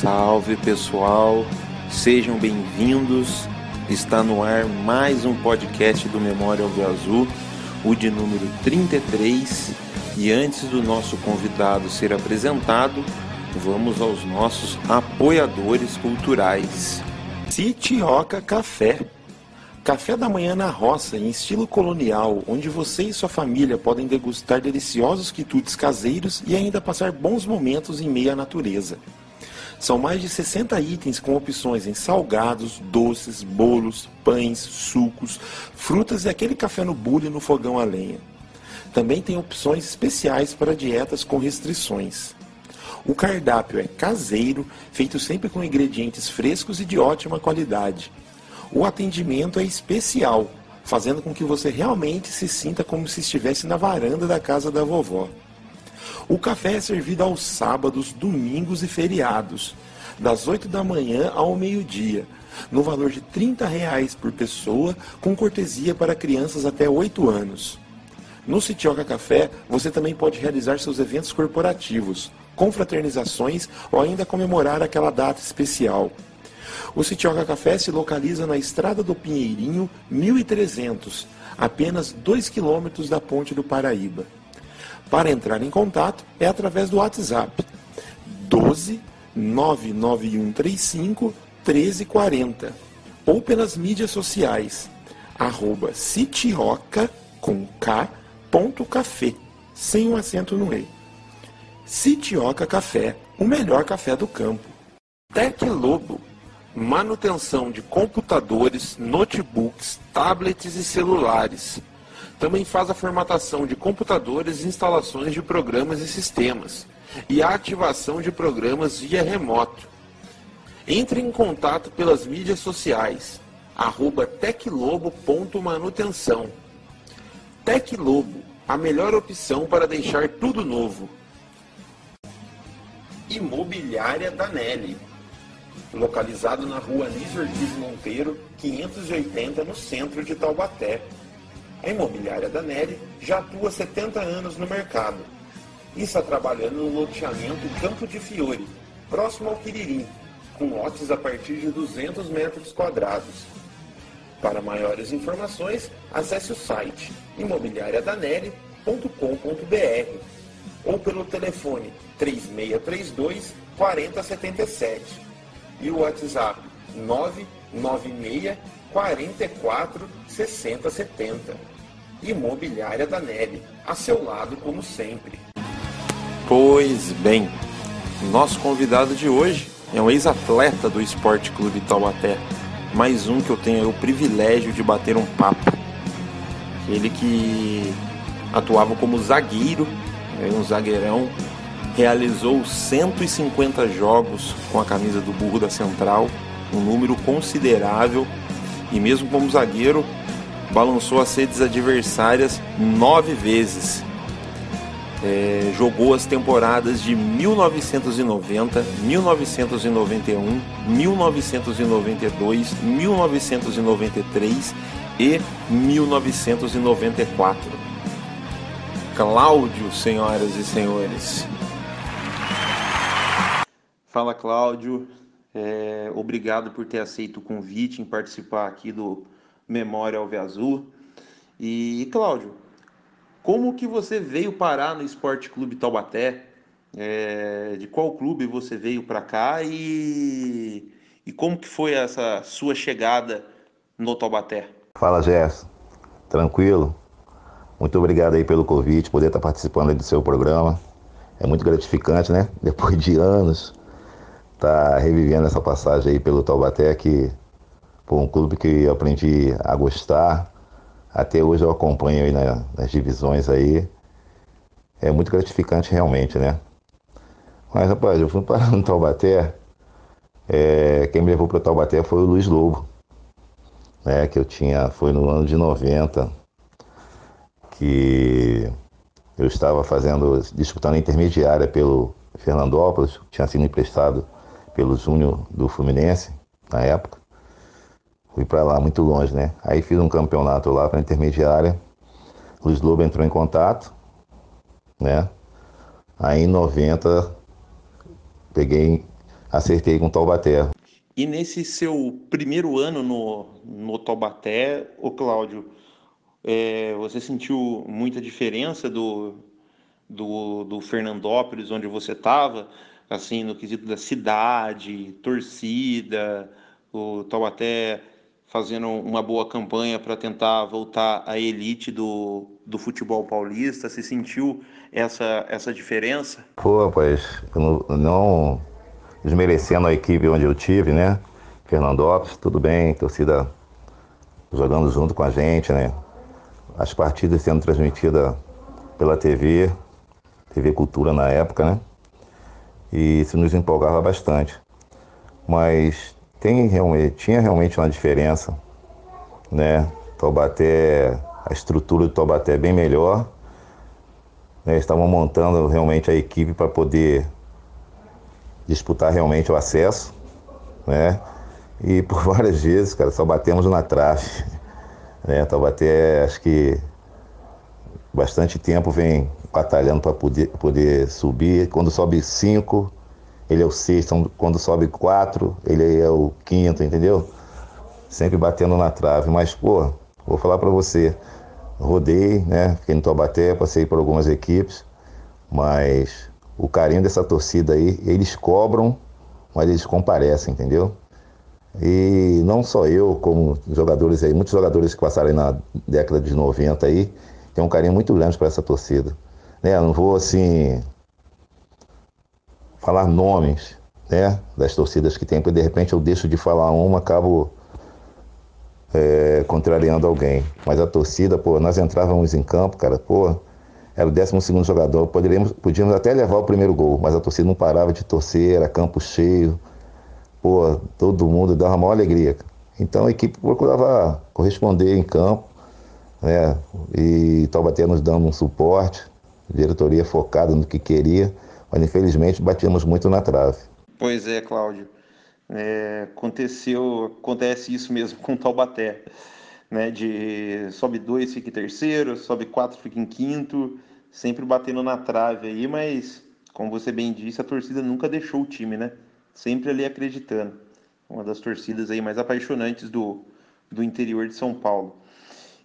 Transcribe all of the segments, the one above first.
Salve pessoal, sejam bem-vindos. Está no ar mais um podcast do Memória Alve Azul, o de número 33. E antes do nosso convidado ser apresentado, vamos aos nossos apoiadores culturais. Citioca Café. Café da manhã na roça, em estilo colonial, onde você e sua família podem degustar deliciosos quitutes caseiros e ainda passar bons momentos em meio à natureza. São mais de 60 itens com opções em salgados, doces, bolos, pães, sucos, frutas e aquele café no bule no fogão a lenha. Também tem opções especiais para dietas com restrições. O cardápio é caseiro, feito sempre com ingredientes frescos e de ótima qualidade. O atendimento é especial, fazendo com que você realmente se sinta como se estivesse na varanda da casa da vovó. O café é servido aos sábados, domingos e feriados, das 8 da manhã ao meio-dia, no valor de 30 reais por pessoa, com cortesia para crianças até 8 anos. No Citioca Café, você também pode realizar seus eventos corporativos, confraternizações ou ainda comemorar aquela data especial. O Citioca Café se localiza na Estrada do Pinheirinho, 1300, apenas 2 quilômetros da Ponte do Paraíba. Para entrar em contato é através do WhatsApp 12 99135 1340 ou pelas mídias sociais arroba citioca com K, ponto café, sem um acento no E. Citioca Café, o melhor café do campo. Tec Lobo, manutenção de computadores, notebooks, tablets e celulares também faz a formatação de computadores e instalações de programas e sistemas, e a ativação de programas via remoto. Entre em contato pelas mídias sociais, arroba teclobo.manutenção. Teclobo, a melhor opção para deixar tudo novo. Imobiliária Danelli, localizado na rua Anísio Monteiro, 580, no centro de Taubaté. A imobiliária da Nery já atua 70 anos no mercado e está trabalhando no loteamento Campo de Fiore, próximo ao Quiririm, com lotes a partir de 200 metros quadrados. Para maiores informações, acesse o site imobiliariadaneri.com.br ou pelo telefone 3632 4077 e o WhatsApp 996 44 60 70. Imobiliária da Neve, a seu lado como sempre. Pois bem, nosso convidado de hoje é um ex-atleta do Esporte Clube Taubaté. Mais um que eu tenho o privilégio de bater um papo. Ele que atuava como zagueiro, né, um zagueirão, realizou 150 jogos com a camisa do Burro da Central, um número considerável e mesmo como zagueiro, balançou as redes adversárias nove vezes. É, jogou as temporadas de 1990, 1991, 1992, 1993 e 1994. Cláudio, senhoras e senhores. Fala, Cláudio. É, obrigado por ter aceito o convite em participar aqui do Memória Alve Azul. E, Cláudio, como que você veio parar no Esporte Clube Taubaté? É, de qual clube você veio para cá e, e como que foi essa sua chegada no Taubaté? Fala, Gerson. Tranquilo? Muito obrigado aí pelo convite, poder estar participando do seu programa. É muito gratificante, né? Depois de anos tá revivendo essa passagem aí pelo Taubaté, que foi um clube que eu aprendi a gostar. Até hoje eu acompanho aí na, nas divisões aí. É muito gratificante realmente, né? Mas rapaz, eu fui parar no Taubaté. É, quem me levou para o Taubaté foi o Luiz Lobo, né? Que eu tinha, foi no ano de 90, que eu estava fazendo, disputando a intermediária pelo Fernandópolis, tinha sido emprestado pelo Júnior do Fluminense, na época. Fui para lá, muito longe, né? Aí fiz um campeonato lá para intermediária. Luiz Lobo entrou em contato, né? Aí em 90 peguei acertei com o Taubaté. E nesse seu primeiro ano no, no Taubaté, o Cláudio, é, você sentiu muita diferença do, do, do Fernandópolis, onde você estava, assim, no quesito da cidade, torcida, o Taubaté fazendo uma boa campanha para tentar voltar à elite do, do futebol paulista? Você sentiu essa, essa diferença? Pô, rapaz, não, não desmerecendo a equipe onde eu tive, né? Fernandópolis, tudo bem, torcida jogando junto com a gente, né? As partidas sendo transmitidas pela TV, TV Cultura na época, né? E isso nos empolgava bastante. Mas tem realmente, tinha realmente uma diferença, né? Taubaté, a estrutura do Taubaté é bem melhor. Né? Estavam montando realmente a equipe para poder disputar realmente o acesso, né? E por várias vezes, cara, só batemos na trave. Né? Taubaté, acho que bastante tempo vem batalhando para poder, poder subir. Quando sobe cinco, ele é o sexto. Quando sobe quatro, ele é o quinto, entendeu? Sempre batendo na trave. Mas, pô, vou falar para você. Rodei, né? Fiquei no Taubaté, passei por algumas equipes, mas o carinho dessa torcida aí, eles cobram, mas eles comparecem, entendeu? E não só eu, como jogadores aí, muitos jogadores que passaram aí na década de 90 aí, tem um carinho muito grande para essa torcida. Né? Não vou assim falar nomes né, das torcidas que tem, porque de repente eu deixo de falar uma, acabo é, contrariando alguém. Mas a torcida, pô, nós entrávamos em campo, cara, pô, era o 12 jogador, poderíamos, podíamos até levar o primeiro gol, mas a torcida não parava de torcer, era campo cheio, pô, todo mundo dava uma maior alegria. Então a equipe procurava corresponder em campo, né, e Taubaté nos dando um suporte, diretoria focada no que queria mas infelizmente batíamos muito na trave. Pois é, Cláudio. É, aconteceu, acontece isso mesmo com Taubaté, né? De sobe dois, fica em terceiro, sobe quatro, fica em quinto, sempre batendo na trave aí, mas como você bem disse, a torcida nunca deixou o time, né? Sempre ali acreditando. Uma das torcidas aí mais apaixonantes do, do interior de São Paulo.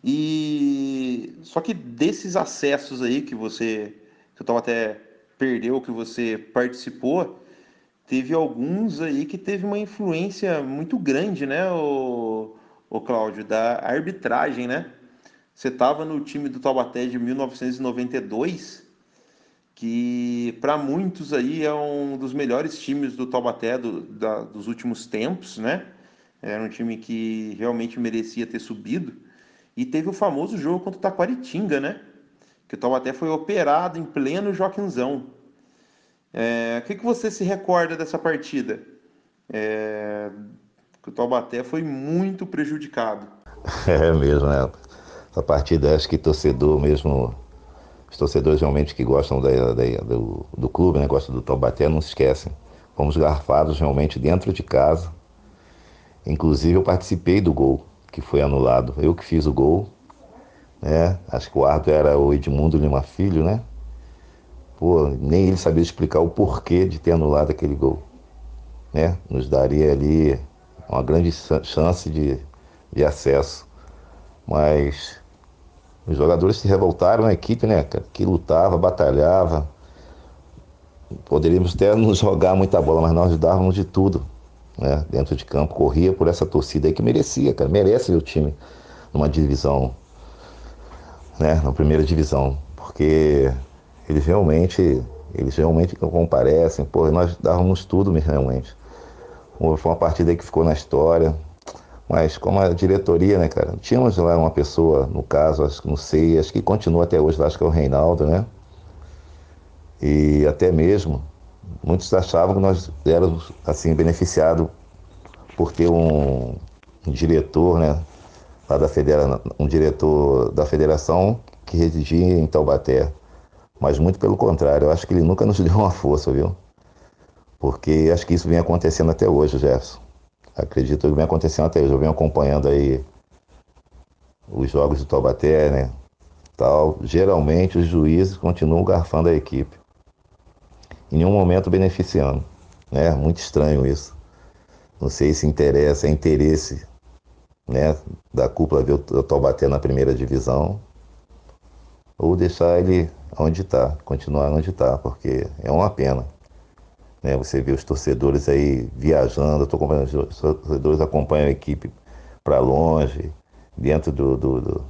E só que desses acessos aí que você, que o Taubaté perdeu, que você participou, teve alguns aí que teve uma influência muito grande, né, o, o Cláudio, da arbitragem, né? Você estava no time do Taubaté de 1992, que para muitos aí é um dos melhores times do Taubaté do, da, dos últimos tempos, né? Era um time que realmente merecia ter subido. E teve o famoso jogo contra o Taquaritinga, né? que o Taubaté foi operado em pleno Joaquinzão. É, o que, que você se recorda dessa partida? É, que o Taubaté foi muito prejudicado. É mesmo, né? Essa partida, acho que torcedor mesmo, os torcedores realmente que gostam da, da, do, do clube, né? gostam do Taubaté, não se esquecem. Fomos garfados realmente dentro de casa. Inclusive eu participei do gol que foi anulado. Eu que fiz o gol, né? Acho que o árbitro era o Edmundo Lima Filho, né? Pô, nem ele sabia explicar o porquê de ter anulado aquele gol, né? Nos daria ali uma grande chance de, de acesso. Mas os jogadores se revoltaram, a equipe, né, que lutava, batalhava. Poderíamos até nos jogar muita bola, mas nós dávamos de tudo, né? Dentro de campo, corria por essa torcida aí que merecia, cara, merece o time numa divisão né, na primeira divisão, porque eles realmente, eles realmente comparecem, pô, nós dávamos tudo realmente. Foi uma partida que ficou na história, mas como a diretoria, né, cara, tínhamos lá uma pessoa, no caso, acho que não sei, acho que continua até hoje, acho que é o Reinaldo, né? E até mesmo, muitos achavam que nós éramos, assim, beneficiados por ter um, um diretor, né, lá da federa, um diretor da federação que residia em Taubaté. Mas muito pelo contrário, eu acho que ele nunca nos deu uma força, viu? Porque acho que isso vem acontecendo até hoje, Jefferson. Acredito que vem acontecendo até hoje. Eu venho acompanhando aí os jogos do Taubaté, né? Tal. Geralmente os juízes continuam garfando a equipe. Em nenhum momento beneficiando. né? Muito estranho isso. Não sei se interessa, é interesse né, da cúpula ver o Taubaté na primeira divisão ou deixar ele onde está, continuar onde está, porque é uma pena. Né? Você vê os torcedores aí viajando, tô acompanhando, os torcedores acompanham a equipe para longe, dentro do, do, do,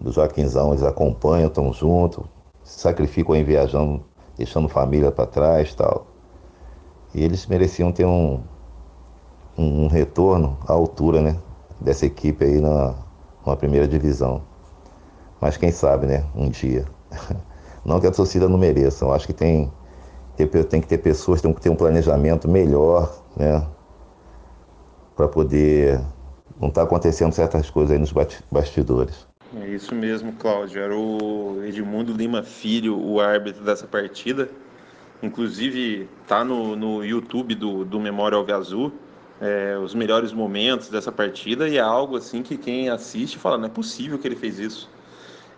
do Joaquinzão, eles acompanham, estão juntos, sacrificam aí viajando, deixando família para trás tal. E eles mereciam ter um, um retorno à altura, né? Dessa equipe aí na, na primeira divisão. Mas quem sabe, né? Um dia. Não que a torcida não mereça. Eu acho que tem, tem que ter pessoas, tem que ter um planejamento melhor, né? Para poder não estar tá acontecendo certas coisas aí nos bastidores. É isso mesmo, Cláudio. Era o Edmundo Lima Filho, o árbitro dessa partida. Inclusive, tá no, no YouTube do, do Memória Alve Azul. É, os melhores momentos dessa partida e é algo assim que quem assiste fala, não é possível que ele fez isso.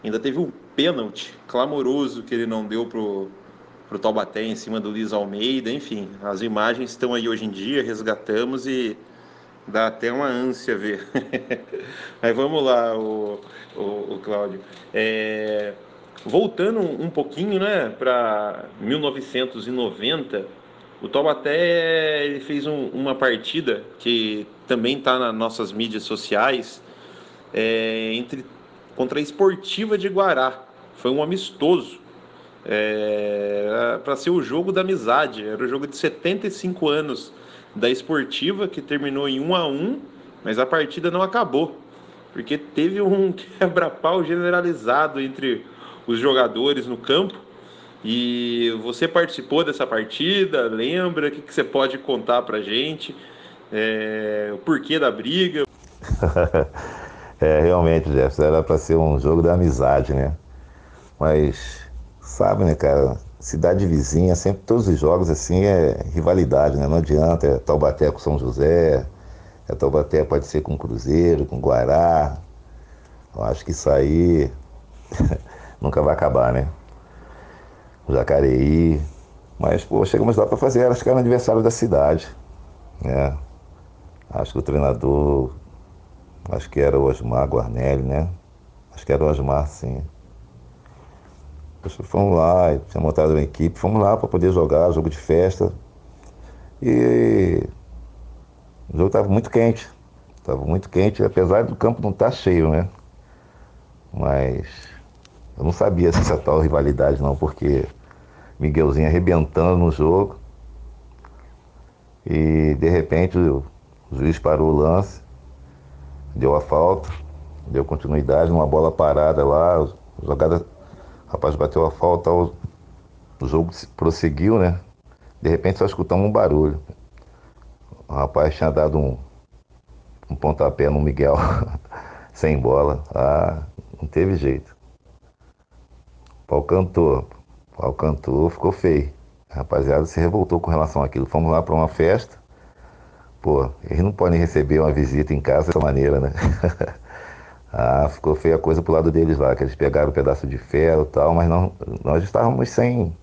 Ainda teve um pênalti clamoroso que ele não deu pro, pro Taubaté em cima do Luiz Almeida, enfim, as imagens estão aí hoje em dia, resgatamos e dá até uma ânsia ver. Mas vamos lá, o, o, o Cláudio. É, voltando um pouquinho, né, para 1990, o Taubaté ele fez um, uma partida que também está nas nossas mídias sociais é, entre contra a Esportiva de Guará. Foi um amistoso. É, para ser o jogo da amizade. Era o jogo de 75 anos da Esportiva, que terminou em 1 a 1 mas a partida não acabou. Porque teve um quebra-pau generalizado entre os jogadores no campo. E você participou dessa partida, lembra? O que, que você pode contar pra gente? É, o porquê da briga? É, realmente, Jefferson, era para ser um jogo da amizade, né? Mas, sabe, né, cara? Cidade vizinha, sempre todos os jogos assim é rivalidade, né? Não adianta, é Taubaté com São José, é Taubaté pode ser com Cruzeiro, com Guará. Eu acho que isso aí nunca vai acabar, né? Jacareí. Mas, pô, chegamos lá para fazer, acho que era aniversário da cidade, né? Acho que o treinador Acho que era o Osmar Guarnelli, né? Acho que era o Osmar, sim. Fomos lá, tinha montado uma equipe, fomos lá para poder jogar, jogo de festa. E o jogo estava muito quente. Estava muito quente, apesar do campo não estar tá cheio, né? Mas eu não sabia essa tal rivalidade não, porque Miguelzinho arrebentando no jogo. E de repente o juiz parou o lance deu a falta, deu continuidade numa bola parada lá, jogada, rapaz bateu a falta, o, o jogo prosseguiu, né? De repente só escutamos um barulho. O rapaz tinha dado um, um pontapé no Miguel, sem bola. Ah, não teve jeito. O pau cantou, o pau cantou, ficou feio. A rapaziada se revoltou com relação àquilo. Fomos lá para uma festa, Pô, eles não podem receber uma visita em casa dessa maneira, né? ah, ficou feia a coisa pro lado deles lá, que eles pegaram um pedaço de ferro e tal, mas não, nós estávamos sem.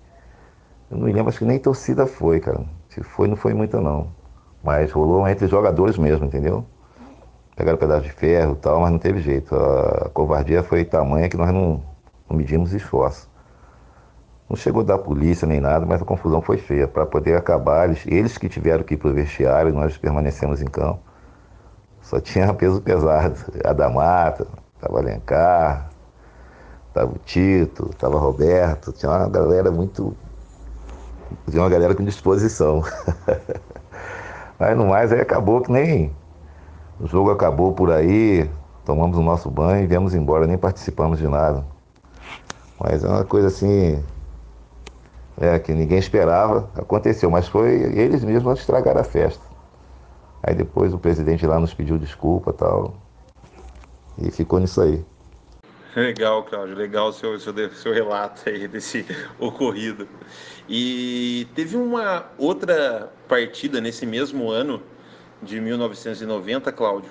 Eu não me lembro, acho que nem torcida foi, cara. Se foi, não foi muita não. Mas rolou entre jogadores mesmo, entendeu? Pegaram um pedaço de ferro e tal, mas não teve jeito. A covardia foi tamanha que nós não, não medimos esforço. Não chegou da polícia nem nada, mas a confusão foi feia. Para poder acabar, eles, eles que tiveram que ir para o vestiário, nós permanecemos em campo. Só tinha peso pesado. A da Mata, estava Alencar, estava o Tito, estava Roberto. Tinha uma galera muito. Tinha uma galera com disposição. mas no mais aí acabou que nem. O jogo acabou por aí, tomamos o nosso banho e viemos embora, nem participamos de nada. Mas é uma coisa assim, é, que ninguém esperava, aconteceu, mas foi eles mesmos que estragaram a festa. Aí depois o presidente lá nos pediu desculpa tal. E ficou nisso aí. Legal, Cláudio, legal o seu, seu, seu relato aí desse ocorrido. E teve uma outra partida nesse mesmo ano de 1990, Cláudio.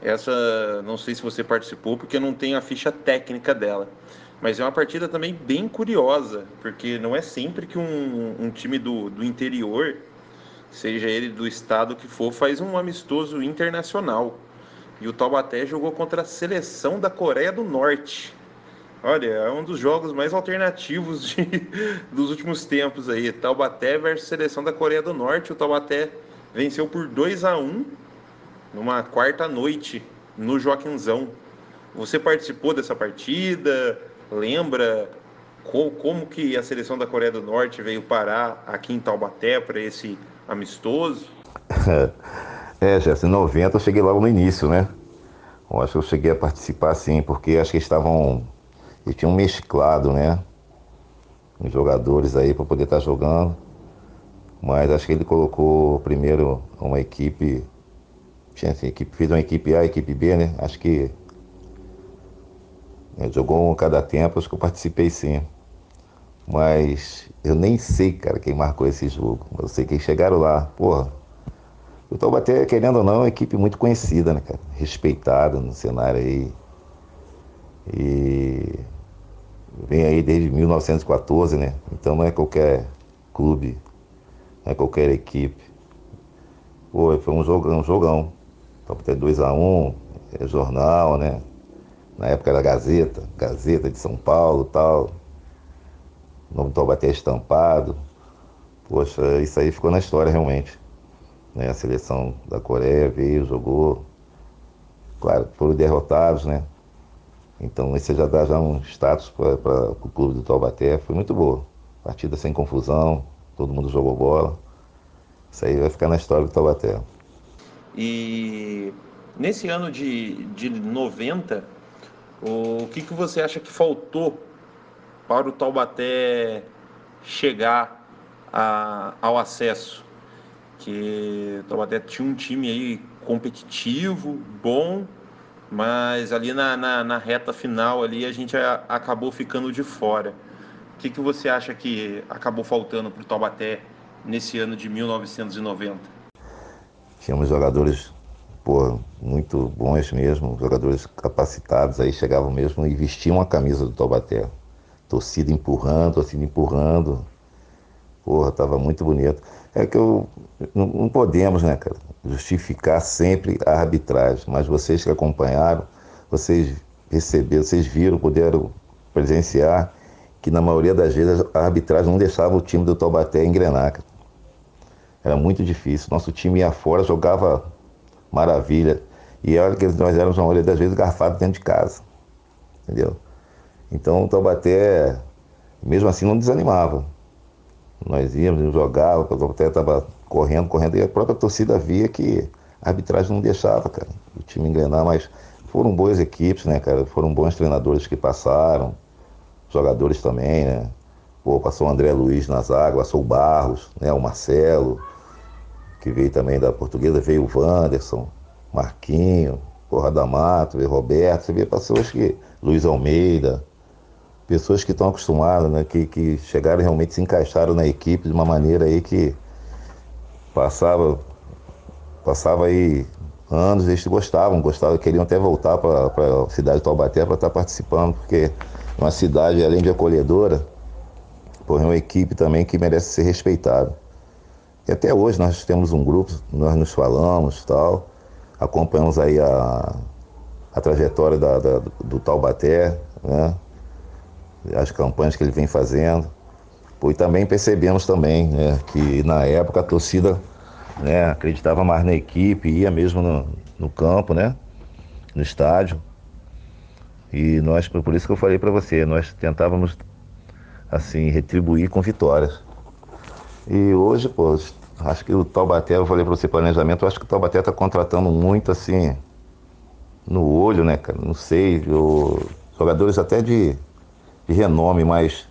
Essa, não sei se você participou, porque eu não tenho a ficha técnica dela. Mas é uma partida também bem curiosa, porque não é sempre que um, um time do, do interior seja ele do estado que for, faz um amistoso internacional. E o Taubaté jogou contra a seleção da Coreia do Norte. Olha, é um dos jogos mais alternativos de, dos últimos tempos aí. Taubaté versus seleção da Coreia do Norte. O Taubaté venceu por 2 a 1 numa quarta noite no Joaquinzão. Você participou dessa partida? Lembra como, que a seleção da Coreia do Norte veio parar aqui em Taubaté para esse amistoso? É, Jéssica, em 90 eu cheguei logo no início, né? Eu acho que eu cheguei a participar sim, porque acho que estavam. Eles tinham mesclado, né? Os jogadores aí para poder estar tá jogando. Mas acho que ele colocou primeiro uma equipe. Tinha assim, equipe, fez uma equipe A, equipe B, né? Acho que. Né, jogou um cada tempo, acho que eu participei sim. Mas eu nem sei, cara, quem marcou esse jogo. Eu sei que chegaram lá. Porra, o Taubaté, querendo ou não, é uma equipe muito conhecida, né, cara? Respeitada no cenário aí. E vem aí desde 1914, né? Então não é qualquer clube, não é qualquer equipe. Pô, foi um jogão, um jogão. Taubaté 2x1, um, é jornal, né? Na época da Gazeta, Gazeta de São Paulo tal o nome do Taubaté estampado. Poxa, isso aí ficou na história realmente. Né? A seleção da Coreia veio, jogou. Claro, foram derrotados, né? Então esse já dá já um status para o clube do Taubaté. Foi muito boa. Partida sem confusão, todo mundo jogou bola. Isso aí vai ficar na história do Taubaté. E nesse ano de, de 90, o que, que você acha que faltou para o Taubaté chegar a, ao acesso. Que o Taubaté tinha um time aí competitivo, bom, mas ali na, na, na reta final ali a gente a, acabou ficando de fora. O que, que você acha que acabou faltando para o Taubaté nesse ano de 1990? Tínhamos jogadores pô, muito bons mesmo, jogadores capacitados, aí chegavam mesmo e vestiam a camisa do Taubaté torcida empurrando, torcida empurrando. Porra, tava muito bonito. É que eu não, não podemos, né, cara, justificar sempre a arbitragem, mas vocês que acompanharam, vocês receberam, vocês viram, puderam presenciar que na maioria das vezes a arbitragem não deixava o time do Taubaté engrenar. Cara. Era muito difícil. Nosso time ia fora, jogava maravilha. E olha que nós éramos, na maioria das vezes, garfados dentro de casa. Entendeu? Então o Taubaté, mesmo assim, não desanimava. Nós íamos, jogava, o Taubaté estava correndo, correndo, e a própria torcida via que a arbitragem não deixava, cara, o time engrenar, mas foram boas equipes, né, cara? Foram bons treinadores que passaram, jogadores também, né? Pô, passou o André Luiz nas águas, passou o Barros, né? O Marcelo, que veio também da portuguesa, veio o Wanderson, Marquinho, Porra da Mato, veio Roberto, você vê pessoas que. Luiz Almeida, pessoas que estão acostumadas, né, que, que chegaram realmente se encaixaram na equipe de uma maneira aí que passava, passava aí anos, eles gostavam, gostavam, queriam até voltar para a cidade de Taubaté para estar tá participando, porque é uma cidade, além de acolhedora, é uma equipe também que merece ser respeitada. E até hoje nós temos um grupo, nós nos falamos tal, acompanhamos aí a, a trajetória da, da, do Taubaté, né? As campanhas que ele vem fazendo. E também percebemos também né, que na época a torcida né, acreditava mais na equipe, ia mesmo no, no campo, né, no estádio. E nós, por isso que eu falei para você, nós tentávamos assim retribuir com vitórias. E hoje, pô, acho que o Taubaté, eu falei para você planejamento, eu acho que o Taubaté está contratando muito assim no olho, né, cara? Não sei, jogadores até de de renome, mas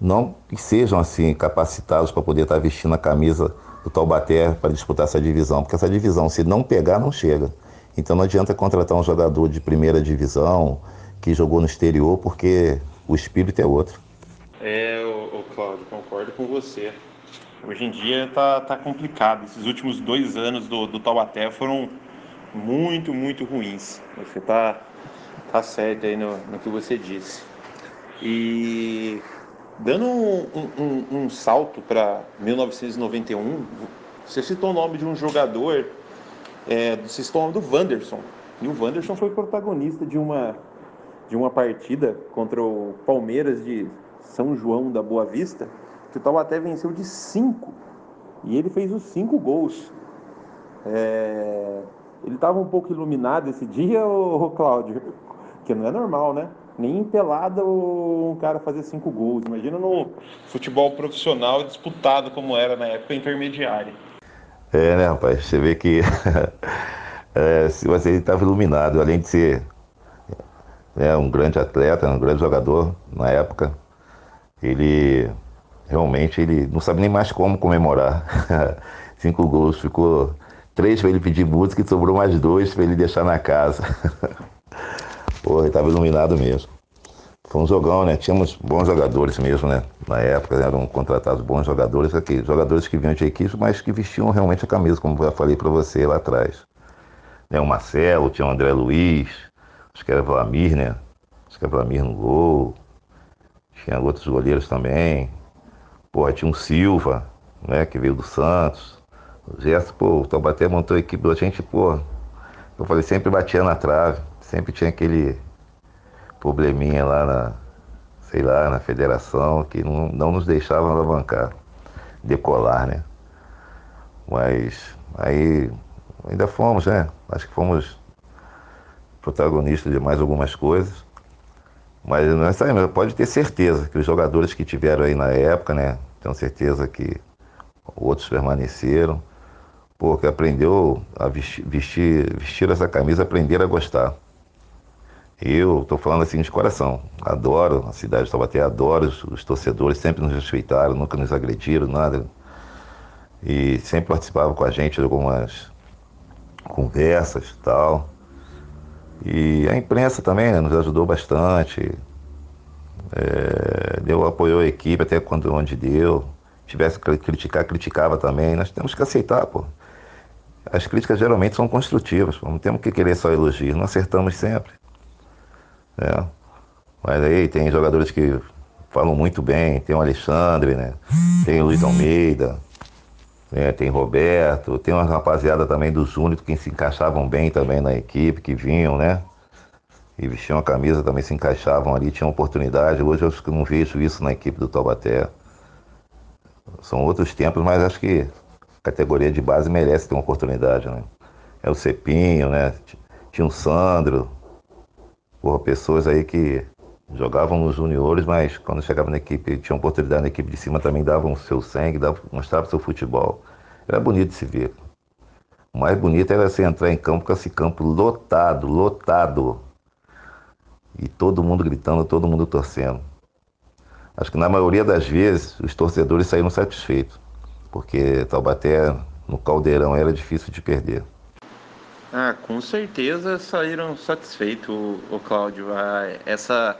não que sejam assim capacitados para poder estar vestindo a camisa do Taubaté para disputar essa divisão, porque essa divisão, se não pegar, não chega. Então não adianta contratar um jogador de primeira divisão que jogou no exterior, porque o espírito é outro. É, o, Cláudio, concordo com você. Hoje em dia tá, tá complicado. Esses últimos dois anos do, do Taubaté foram muito, muito ruins. Você tá, tá certo aí no, no que você disse. E dando um, um, um salto para 1991, você citou o nome de um jogador, é, você citou o nome do Wanderson. E o Wanderson foi protagonista de uma, de uma partida contra o Palmeiras de São João da Boa Vista, que o Taubaté venceu de cinco. E ele fez os cinco gols. É... Ele estava um pouco iluminado esse dia, o Cláudio? Que não é normal, né? Nem pelada um cara fazer cinco gols. Imagina no futebol profissional disputado como era na época intermediária. É, né, rapaz? Você vê que é, você estava iluminado, além de ser é, um grande atleta, um grande jogador na época, ele realmente ele não sabe nem mais como comemorar. Cinco gols, ficou três para ele pedir música e sobrou mais dois para ele deixar na casa. Ele estava iluminado mesmo. Foi um jogão, né? Tínhamos bons jogadores mesmo, né? Na época né? eram contratados bons jogadores aqui, jogadores que vinham de equipe, mas que vestiam realmente a camisa, como eu já falei para você lá atrás. Né? O Marcelo, tinha o André Luiz, acho que era Vlamir, né? Acho que era Vlamir no gol. Tinha outros goleiros também. Pô, tinha um Silva, né? Que veio do Santos. O Gerson, pô, o Taubaté montou a equipe da gente, pô. Eu falei, sempre batia na trave, sempre tinha aquele probleminha lá na, sei lá, na federação, que não, não nos deixava alavancar, decolar, né? Mas aí ainda fomos, né? Acho que fomos protagonistas de mais algumas coisas. Mas não é aí, pode ter certeza que os jogadores que tiveram aí na época, né? Tenho certeza que outros permaneceram. Pô, que aprendeu a vestir, vestir, vestir essa camisa, aprender a gostar. Eu estou falando assim de coração. Adoro a cidade de Taubaté, adoro os, os, torcedores, sempre nos respeitaram, nunca nos agrediram, nada. E sempre participavam com a gente de algumas conversas e tal. E a imprensa também né, nos ajudou bastante. É, deu, apoiou a equipe até quando onde deu. Tivesse que criticar, criticava também. Nós temos que aceitar, pô. As críticas geralmente são construtivas, pô. não temos que querer só elogio, não acertamos sempre. Né? Mas aí tem jogadores que falam muito bem, tem o Alexandre, né? Tem o Luiz Almeida, né? tem Roberto, tem uma rapaziada também do Júnior que se encaixavam bem também na equipe, que vinham, né? E vestiam a camisa, também se encaixavam ali, tinham oportunidade. Hoje eu acho que não vejo isso na equipe do Taubaté. São outros tempos, mas acho que a categoria de base merece ter uma oportunidade, né? É o Cepinho, né? Tinha o Sandro, Porra, pessoas aí que jogavam nos juniores, mas quando chegavam na equipe, tinham oportunidade na equipe de cima, também davam o seu sangue, davam, mostravam seu futebol. Era bonito de se ver. O mais bonito era você entrar em campo com esse campo lotado, lotado. E todo mundo gritando, todo mundo torcendo. Acho que na maioria das vezes os torcedores saíram satisfeitos, porque Taubaté no Caldeirão era difícil de perder. Ah, com certeza saíram satisfeitos, o, Cláudio. Ah, essa,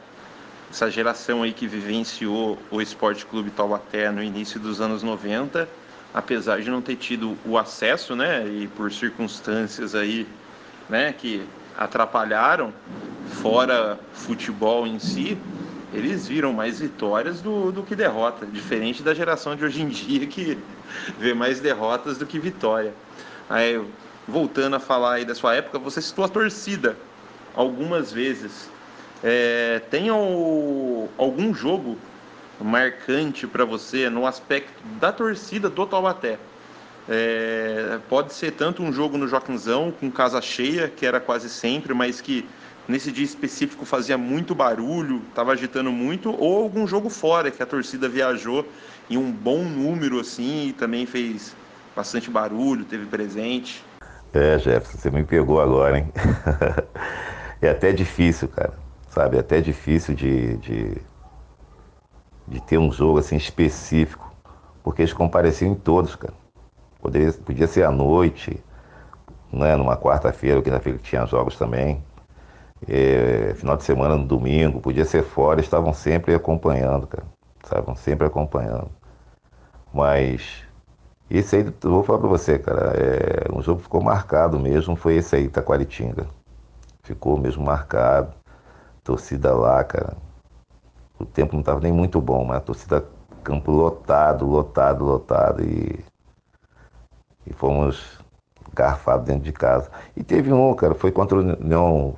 essa geração aí que vivenciou o Esporte Clube Taubaté no início dos anos 90, apesar de não ter tido o acesso, né, e por circunstâncias aí, né, que atrapalharam, fora futebol em si, eles viram mais vitórias do, do que derrotas, diferente da geração de hoje em dia que vê mais derrotas do que vitória. Aí, voltando a falar aí da sua época, você citou a torcida algumas vezes. É, tem o, algum jogo marcante para você no aspecto da torcida do Taubaté? É, pode ser tanto um jogo no Joaquinzão com casa cheia, que era quase sempre, mas que nesse dia específico fazia muito barulho, estava agitando muito, ou algum jogo fora que a torcida viajou em um bom número assim e também fez bastante barulho, teve presente. É, Jefferson, você me pegou agora, hein? é até difícil, cara. Sabe? É até difícil de, de, de ter um jogo assim específico. Porque eles compareciam em todos, cara. Poderia, podia ser à noite, né? numa quarta-feira, quinta-feira que tinha jogos também. É, final de semana no domingo, podia ser fora, estavam sempre acompanhando, cara. Estavam sempre acompanhando. Mas esse aí, vou falar pra você, cara, é, um jogo que ficou marcado mesmo, foi esse aí, Taquaritinga. Ficou mesmo marcado. Torcida lá, cara. O tempo não estava nem muito bom, mas a torcida campo lotado, lotado, lotado. E e fomos garfados dentro de casa. E teve um, cara, foi contra o União.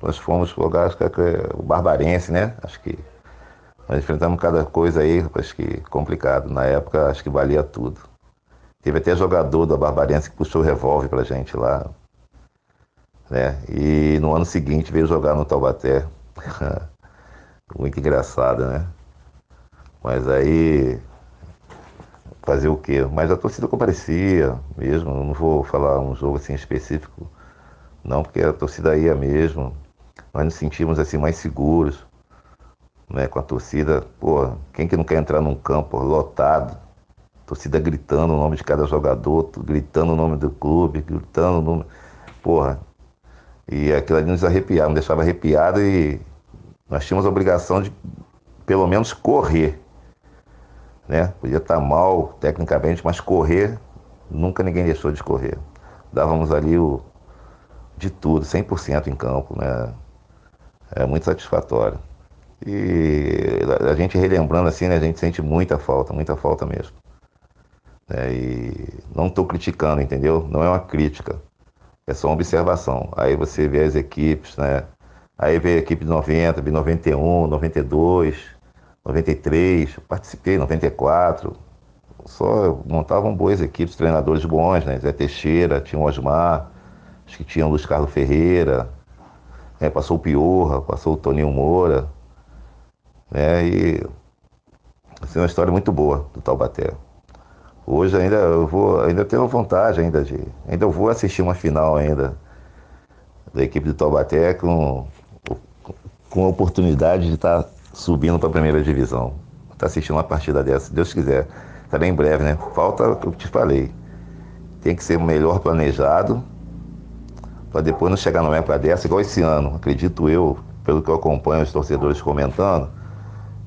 Nós fomos jogar, acho que é o Barbarense, né? Acho que nós enfrentamos cada coisa aí, acho que complicado. Na época, acho que valia tudo. Teve até jogador da Barbarense que puxou o revólver pra gente lá. Né? E no ano seguinte veio jogar no Taubaté. Muito engraçado, né? Mas aí fazer o quê? Mas a torcida comparecia mesmo, não vou falar um jogo assim específico, não, porque a torcida ia mesmo. Nós nos sentimos assim mais seguros, né, com a torcida, pô, quem que não quer entrar num campo lotado, torcida gritando o nome de cada jogador, gritando o nome do clube, gritando o nome, porra. E aquilo ali nos arrepiava, nos deixava arrepiado e nós tínhamos a obrigação de pelo menos correr né? Podia estar tá mal tecnicamente, mas correr, nunca ninguém deixou de correr. Dávamos ali o de tudo, 100% em campo, né? É muito satisfatório. E a gente relembrando assim, né, a gente sente muita falta, muita falta mesmo. É, e não estou criticando, entendeu? Não é uma crítica, é só uma observação. Aí você vê as equipes, né? Aí vê a equipe de 90, de 91, 92, 93, participei, 94. Só montavam boas equipes, treinadores bons, né? Zé Teixeira, tinha o Osmar, acho que tinha o Luiz Carlos Ferreira, né? passou o Piorra, passou o Toninho Moura. Né? E assim, uma história muito boa do Taubaté. Hoje ainda eu vou, ainda tenho vontade ainda de. Ainda vou assistir uma final ainda da equipe do Taubaté com, com a oportunidade de estar subindo para a primeira divisão. Está assistindo uma partida dessa, se Deus quiser. Estará em breve, né? Falta o que eu te falei. Tem que ser melhor planejado para depois não chegar numa época dessa, igual esse ano, acredito eu, pelo que eu acompanho os torcedores comentando,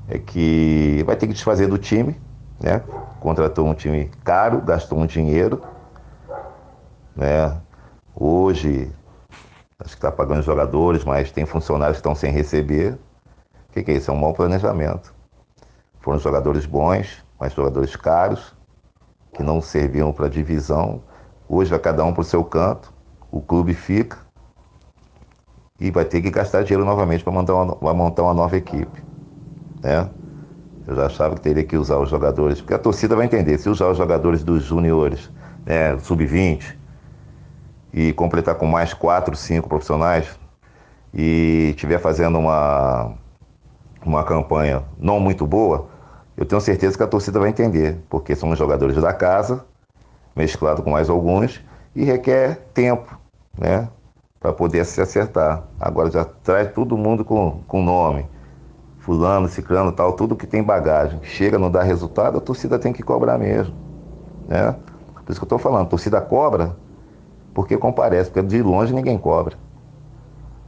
é que vai ter que desfazer do time, né? Contratou um time caro, gastou um dinheiro, né? Hoje, acho que está pagando os jogadores, mas tem funcionários que estão sem receber. O que, que é isso? É um mau planejamento. Foram jogadores bons, mas jogadores caros, que não serviam para divisão. Hoje vai cada um para o seu canto, o clube fica e vai ter que gastar dinheiro novamente para montar, uma, montar uma nova equipe. Né? Eu já achava que teria que usar os jogadores, porque a torcida vai entender, se usar os jogadores dos juniores, né, sub-20, e completar com mais quatro, cinco profissionais, e estiver fazendo uma, uma campanha não muito boa, eu tenho certeza que a torcida vai entender, porque são os jogadores da casa, mesclado com mais alguns, e requer tempo, né? Para poder se acertar. Agora já traz todo mundo com, com nome. Fulano, ciclano, tal, tudo que tem bagagem. Chega, não dá resultado, a torcida tem que cobrar mesmo. Né? Por isso que eu estou falando, a torcida cobra porque comparece, porque de longe ninguém cobra.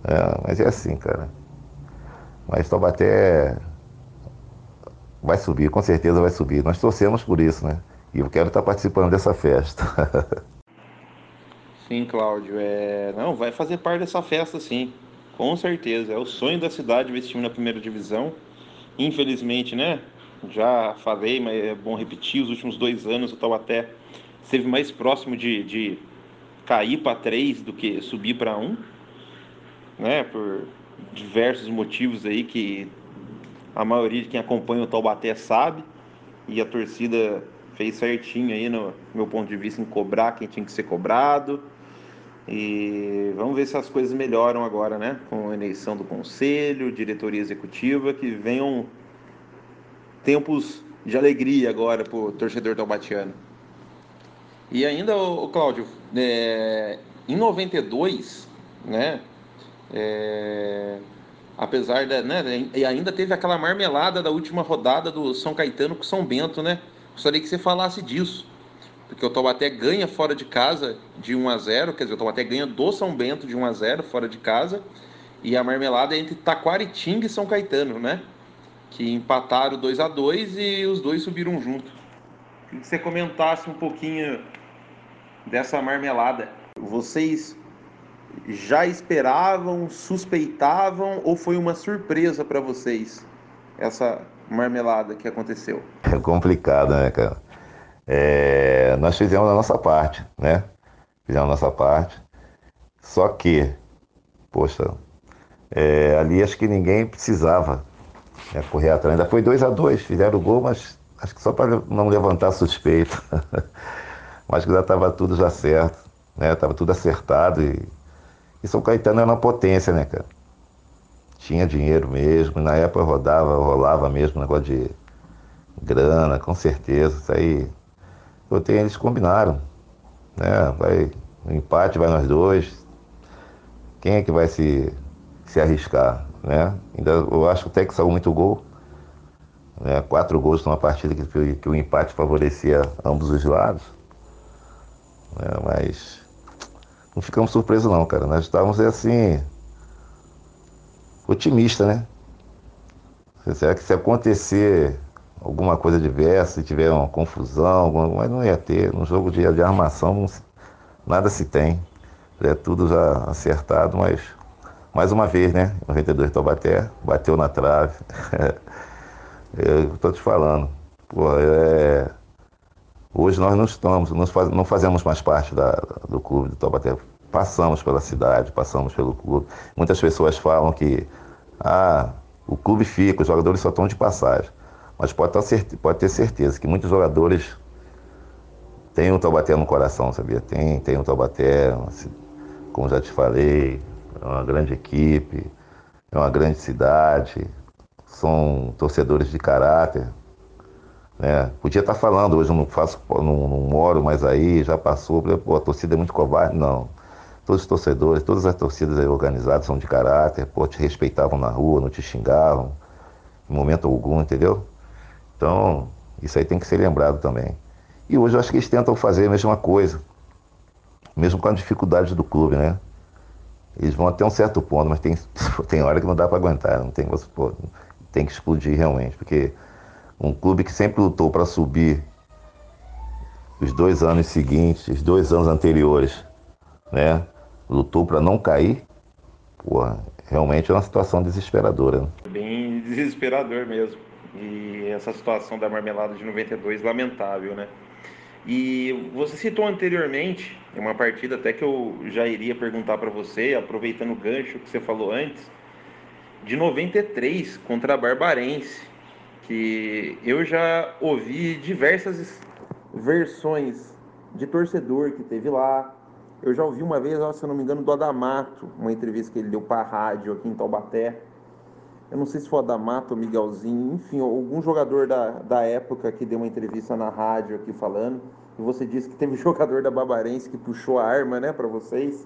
É, mas é assim, cara. Mas Taubaté vai subir, com certeza vai subir. Nós torcemos por isso, né? E eu quero estar participando dessa festa. sim, Cláudio. É... Não, vai fazer parte dessa festa, sim. Com certeza. É o sonho da cidade ver esse time na primeira divisão. Infelizmente, né? Já falei, mas é bom repetir. Os últimos dois anos o Taubaté esteve mais próximo de, de cair para três do que subir para um. Né? Por diversos motivos aí que a maioria de quem acompanha o Taubaté sabe e a torcida fez certinho aí no meu ponto de vista em cobrar quem tinha que ser cobrado e vamos ver se as coisas melhoram agora, né? Com a eleição do conselho, diretoria executiva, que venham tempos de alegria agora para o torcedor taubatiano. E ainda, o Cláudio, é, em 92, né? É, apesar da. Né, e ainda teve aquela marmelada da última rodada do São Caetano com São Bento, né? Gostaria que você falasse disso. Porque o Taubaté ganha fora de casa de 1 a 0 quer dizer, o Taubaté ganha do São Bento de 1 a 0 fora de casa. E a marmelada é entre Taquaritinga e São Caetano, né? Que empataram 2 a 2 e os dois subiram junto. Queria que você comentasse um pouquinho dessa marmelada. Vocês já esperavam, suspeitavam ou foi uma surpresa para vocês essa marmelada que aconteceu? É complicado, né, cara? É, nós fizemos a nossa parte, né? Fizemos a nossa parte. Só que, poxa, é, ali acho que ninguém precisava né, correr atrás. Ainda foi 2 a 2 fizeram o gol, mas acho que só para não levantar suspeito. mas que já estava tudo já certo, né? Tava tudo acertado e, e São Caetano era uma potência, né, cara? Tinha dinheiro mesmo, na época rodava, rolava mesmo negócio de grana, com certeza. Isso aí tenho, eles combinaram. Né? Vai, o empate vai nós dois. Quem é que vai se, se arriscar? Né? Ainda, eu acho até que saiu muito gol. Né? Quatro gols numa partida que, que o empate favorecia ambos os lados. Né? Mas não ficamos surpresos não, cara. Nós estávamos assim otimista, né? Será que se acontecer alguma coisa diversa, se tiver uma confusão, mas não ia ter. No jogo de, de armação nada se tem. É tudo já acertado, mas mais uma vez, né? 92 Taubaté, bateu na trave. Eu estou te falando. Pô, é... Hoje nós não estamos, não fazemos mais parte da, do clube do Taubaté. Passamos pela cidade, passamos pelo clube. Muitas pessoas falam que ah, o clube fica, os jogadores só estão de passagem. Mas pode, ter, pode ter certeza que muitos jogadores têm o Taubaté no coração, sabia? Tem, tem o Taubaté, como já te falei, é uma grande equipe, é uma grande cidade, são torcedores de caráter. Né? Podia estar falando, hoje eu não faço, não, não moro mais aí, já passou, pô, a torcida é muito covarde. Não. Todos os torcedores, todas as torcidas organizadas são de caráter, pô, te respeitavam na rua, não te xingavam, em momento algum, entendeu? Então, isso aí tem que ser lembrado também. E hoje eu acho que eles tentam fazer a mesma coisa, mesmo com a dificuldade do clube, né? Eles vão até um certo ponto, mas tem, tem hora que não dá para aguentar, não tem, pô, tem que explodir realmente, porque um clube que sempre lutou para subir os dois anos seguintes, os dois anos anteriores, né? Lutou para não cair, porra, realmente é uma situação desesperadora. Né? Bem desesperador mesmo. E essa situação da marmelada de 92, lamentável, né? E você citou anteriormente, uma partida até que eu já iria perguntar para você, aproveitando o gancho que você falou antes, de 93 contra a Barbarense, que eu já ouvi diversas versões de torcedor que teve lá. Eu já ouvi uma vez, se eu não me engano, do Adamato, uma entrevista que ele deu para a rádio aqui em Taubaté eu não sei se foi o Adamato Miguelzinho, enfim, algum jogador da, da época que deu uma entrevista na rádio aqui falando, e você disse que teve jogador da Babarense que puxou a arma, né, para vocês.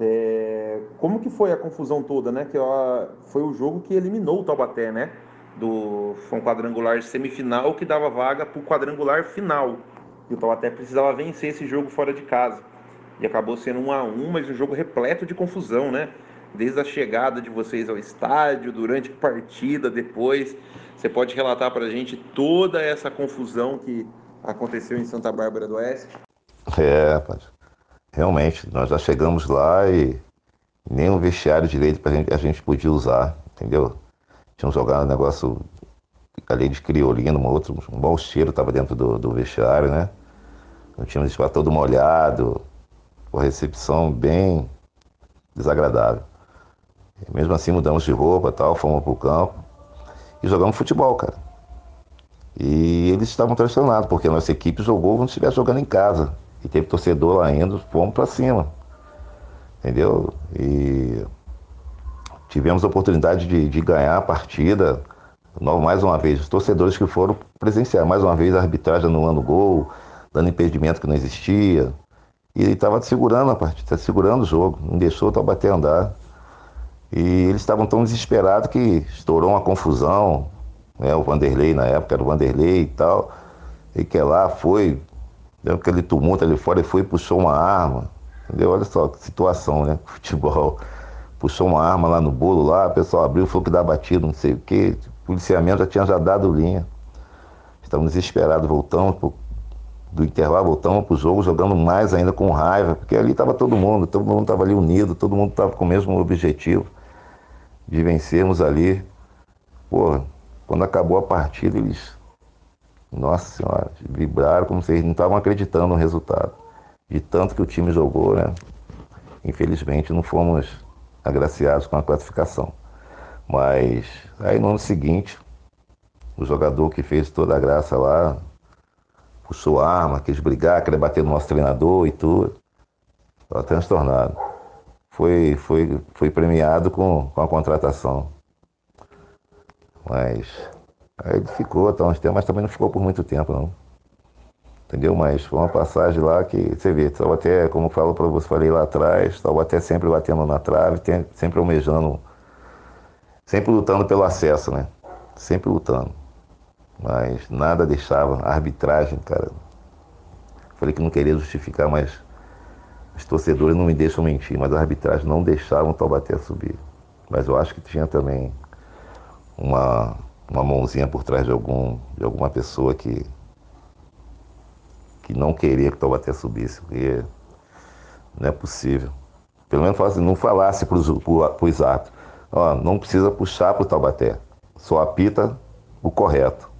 É, como que foi a confusão toda, né? Que ó, foi o jogo que eliminou o Taubaté, né? Do, foi um quadrangular semifinal que dava vaga para o quadrangular final. E o Taubaté precisava vencer esse jogo fora de casa. E acabou sendo um a um, mas um jogo repleto de confusão, né? Desde a chegada de vocês ao estádio, durante a partida, depois. Você pode relatar para a gente toda essa confusão que aconteceu em Santa Bárbara do Oeste? É, rapaz. Realmente, nós já chegamos lá e nem um vestiário direito pra gente, a gente podia usar, entendeu? Tinham jogado um negócio ali de criolino, um outro, um bom cheiro estava dentro do, do vestiário, né? Não tínhamos espaço todo molhado, uma recepção bem desagradável. Mesmo assim mudamos de roupa tal, fomos pro campo e jogamos futebol, cara. E eles estavam transtornados, porque a nossa equipe jogou como se estivesse jogando em casa. E teve torcedor lá indo, fomos para cima. Entendeu? E tivemos a oportunidade de, de ganhar a partida. Mais uma vez, os torcedores que foram presenciar, mais uma vez a arbitragem anulando gol, dando impedimento que não existia. E ele estava segurando a partida, segurando o jogo, não deixou o Taubaté andar. E eles estavam tão desesperados que estourou uma confusão. Né? O Vanderlei, na época, era o Vanderlei e tal. E que lá foi, deu aquele tumulto ali fora, ele foi e puxou uma arma. Entendeu? Olha só que situação, né? Futebol. Puxou uma arma lá no bolo, lá, o pessoal abriu, foi que dá batido, não sei o quê. O policiamento já tinha já dado linha. Estamos desesperados, voltamos pro, do intervalo, voltamos para o jogo, jogando mais ainda com raiva, porque ali estava todo mundo, todo mundo estava ali unido, todo mundo estava com o mesmo objetivo de vencermos ali. Pô, quando acabou a partida, eles Nossa senhora, vibraram como se eles não estavam acreditando no resultado. De tanto que o time jogou, né? Infelizmente não fomos agraciados com a classificação. Mas aí no ano seguinte, o jogador que fez toda a graça lá, puxou arma, quis brigar, queria bater no nosso treinador e tudo. Estava transtornado. Foi, foi, foi premiado com, com a contratação. Mas aí ele ficou tá uns tempos, mas também não ficou por muito tempo não. Entendeu? Mas foi uma passagem lá que você vê, até como eu falo para você, falei lá atrás, até sempre batendo na trave, sempre almejando, sempre lutando pelo acesso, né? Sempre lutando. Mas nada deixava. Arbitragem, cara. Falei que não queria justificar, mas os torcedores não me deixam mentir, mas a arbitragem não deixava o Taubaté subir. Mas eu acho que tinha também uma, uma mãozinha por trás de, algum, de alguma pessoa que, que não queria que o Taubaté subisse, porque não é possível. Pelo menos não falasse para os atos. Ó, não precisa puxar para o Taubaté, só apita o correto.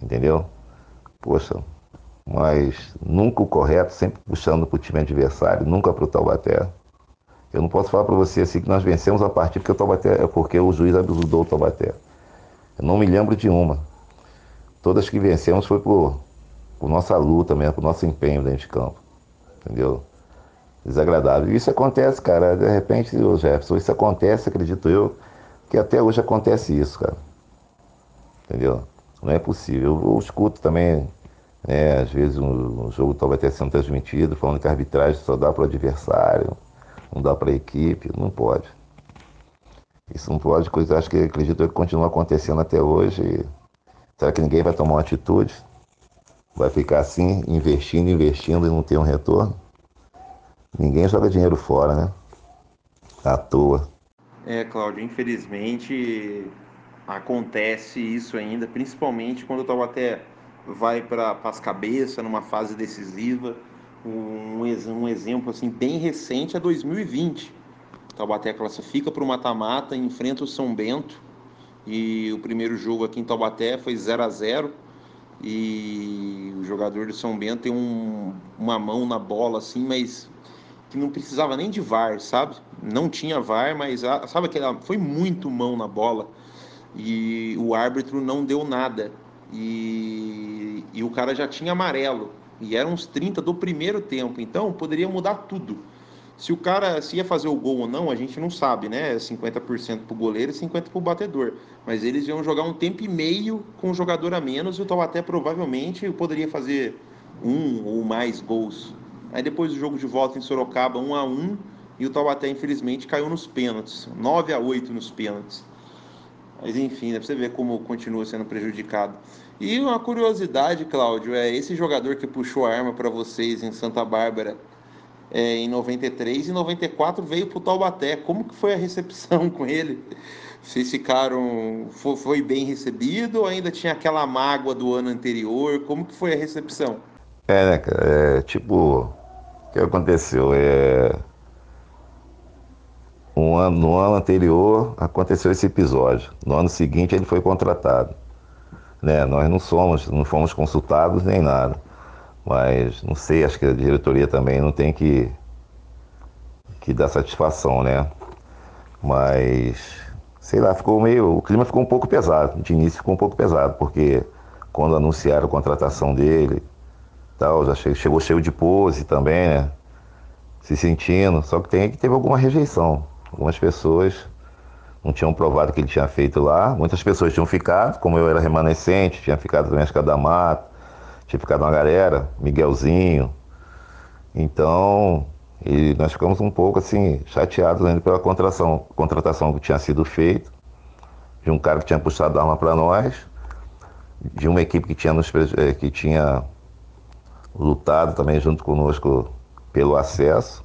Entendeu? Poxa, mas nunca o correto, sempre puxando para o time adversário, nunca para o Taubaté. Eu não posso falar para você assim que nós vencemos a partida porque o Taubaté, é porque o juiz abusou o Taubaté. Eu não me lembro de uma. Todas que vencemos foi por, por nossa luta mesmo, por nosso empenho dentro de campo. Entendeu? Desagradável. Isso acontece, cara. De repente, o Jefferson, isso acontece, acredito eu, que até hoje acontece isso, cara. Entendeu? Não é possível. Eu, eu escuto também, né, às vezes um, um jogo talvez tenha sendo transmitido, falando que a arbitragem só dá para o adversário, não dá para a equipe. Não pode. Isso não pode, coisa acho que acredito que continua acontecendo até hoje. Será que ninguém vai tomar uma atitude? Vai ficar assim, investindo, investindo e não ter um retorno? Ninguém joga dinheiro fora, né? À toa. É, Cláudio, infelizmente acontece isso ainda, principalmente quando o Taubaté vai para as cabeças numa fase decisiva. Um, um exemplo assim bem recente é 2020. O Taubaté classifica para o mata-mata, enfrenta o São Bento e o primeiro jogo aqui em Taubaté foi 0 a 0 e o jogador do São Bento tem um, uma mão na bola assim, mas que não precisava nem de VAR, sabe? Não tinha VAR, mas sabe aquela foi muito mão na bola e o árbitro não deu nada. E, e o cara já tinha amarelo. E eram uns 30 do primeiro tempo. Então poderia mudar tudo. Se o cara se ia fazer o gol ou não, a gente não sabe, né? 50% para o goleiro e 50% para o batedor. Mas eles iam jogar um tempo e meio com o jogador a menos e o Taubaté provavelmente poderia fazer um ou mais gols. Aí depois do jogo de volta em Sorocaba, 1 a 1 e o Taubaté infelizmente caiu nos pênaltis, 9 a 8 nos pênaltis. Mas enfim, né, pra você ver como continua sendo prejudicado. E uma curiosidade, Cláudio, é esse jogador que puxou a arma para vocês em Santa Bárbara é, em 93 e 94 veio pro Taubaté. Como que foi a recepção com ele? Vocês ficaram. Foi, foi bem recebido ou ainda tinha aquela mágoa do ano anterior? Como que foi a recepção? É, né, cara? É, tipo, o que aconteceu? É, um ano, no ano anterior aconteceu esse episódio. No ano seguinte ele foi contratado. Né? Nós não somos, não fomos consultados nem nada. Mas não sei, acho que a diretoria também não tem que, que dar satisfação, né? Mas, sei lá, ficou meio. O clima ficou um pouco pesado. De início ficou um pouco pesado, porque quando anunciaram a contratação dele, tal, já chegou cheio de pose também, né? Se sentindo. Só que tem que teve alguma rejeição. Algumas pessoas não tinham provado que ele tinha feito lá. Muitas pessoas tinham ficado, como eu era remanescente, tinha ficado também a da Mata, tinha ficado uma galera, Miguelzinho. Então, e nós ficamos um pouco assim, chateados ainda pela contratação, contratação que tinha sido feita, de um cara que tinha puxado arma para nós, de uma equipe que tinha, nos, eh, que tinha lutado também junto conosco pelo acesso.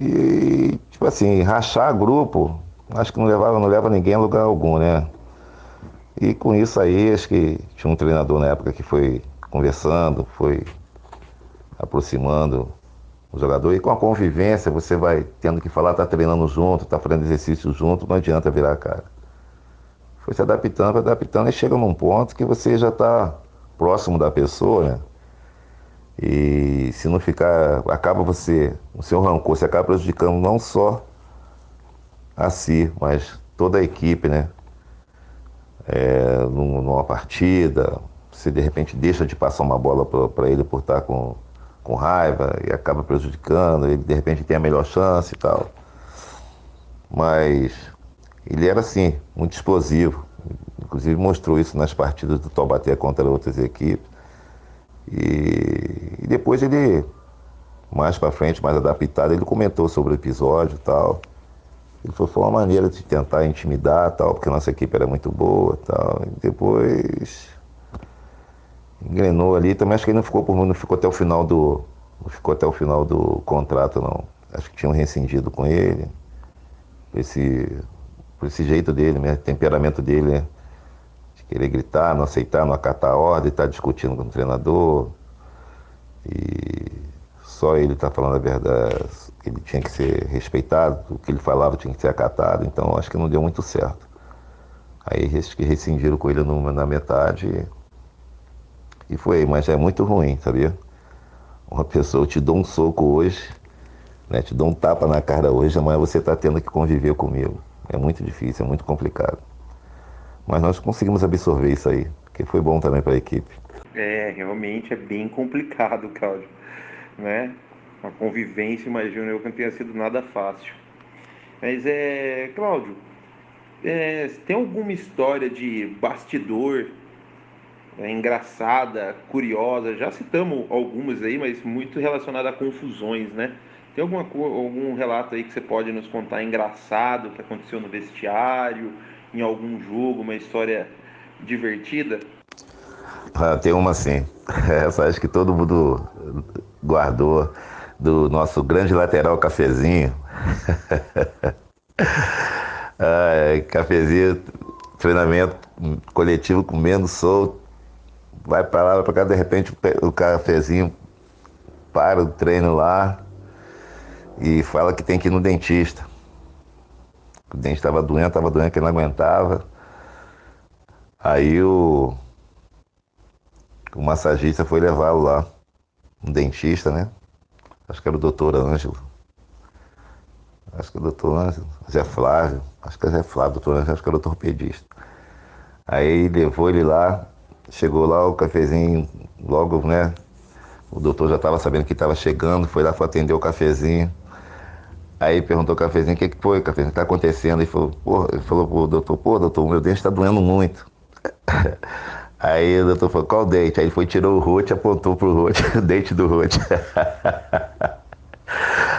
E, tipo assim, rachar grupo, acho que não, levava, não leva ninguém a lugar algum, né? E com isso aí, acho que tinha um treinador na época que foi conversando, foi aproximando o jogador. E com a convivência, você vai tendo que falar, tá treinando junto, tá fazendo exercício junto, não adianta virar a cara. foi se adaptando, adaptando e chega num ponto que você já está próximo da pessoa, né? E se não ficar, acaba você, o seu rancor, você acaba prejudicando não só a si, mas toda a equipe, né? É, numa partida, você de repente deixa de passar uma bola para ele por estar com, com raiva e acaba prejudicando, ele de repente tem a melhor chance e tal. Mas ele era assim, muito explosivo. Inclusive mostrou isso nas partidas do Taubaté contra outras equipes. E, e depois ele, mais para frente, mais adaptado, ele comentou sobre o episódio e tal. Ele falou, foi uma maneira de tentar intimidar tal, porque nossa equipe era muito boa tal. E depois engrenou ali, também acho que ele não ficou por não ficou até o final do. Não ficou até o final do contrato não. Acho que tinham rescindido com ele. Esse, por esse jeito dele, né? temperamento dele, né? Querer gritar, não aceitar, não acatar a ordem, estar tá discutindo com o treinador. E só ele está falando a verdade, ele tinha que ser respeitado, o que ele falava tinha que ser acatado, então acho que não deu muito certo. Aí rescindiram com ele na metade e foi, mas é muito ruim, sabia? Uma pessoa te dá um soco hoje, né, te dá um tapa na cara hoje, amanhã você está tendo que conviver comigo. É muito difícil, é muito complicado. Mas nós conseguimos absorver isso aí, que foi bom também para a equipe. É, realmente é bem complicado, Cláudio. Né? A convivência, imagino eu, que não tenha sido nada fácil. Mas é, Cláudio, é, tem alguma história de bastidor é, engraçada, curiosa? Já citamos algumas aí, mas muito relacionada a confusões, né? Tem alguma, algum relato aí que você pode nos contar engraçado que aconteceu no vestiário, em algum jogo, uma história divertida? Ah, tem uma sim. Essa acho que todo mundo guardou do nosso grande lateral cafezinho. ah, cafezinho, treinamento coletivo comendo solto. Vai para lá, vai para cá, de repente o cafezinho para o treino lá e fala que tem que ir no dentista. O dente estava doendo, estava doendo, que não aguentava. Aí o, o massagista foi levá-lo lá, um dentista, né? Acho que era o doutor Ângelo. Acho que é o doutor Ângelo, Zé Flávio. Acho que é Zé Flávio, doutor Ângelo, acho que era o torpedista. Aí levou ele lá, chegou lá, o cafezinho, logo, né? O doutor já estava sabendo que estava chegando, foi lá para atender o cafezinho. Aí perguntou ao cafezinho, o que, que foi, cafezinho, o está acontecendo? Ele falou, pô, ele falou pro doutor, pô, doutor, meu dente está doendo muito. Aí o doutor falou, qual dente? Aí ele foi, tirou o rote, apontou pro rote, o dente do rote.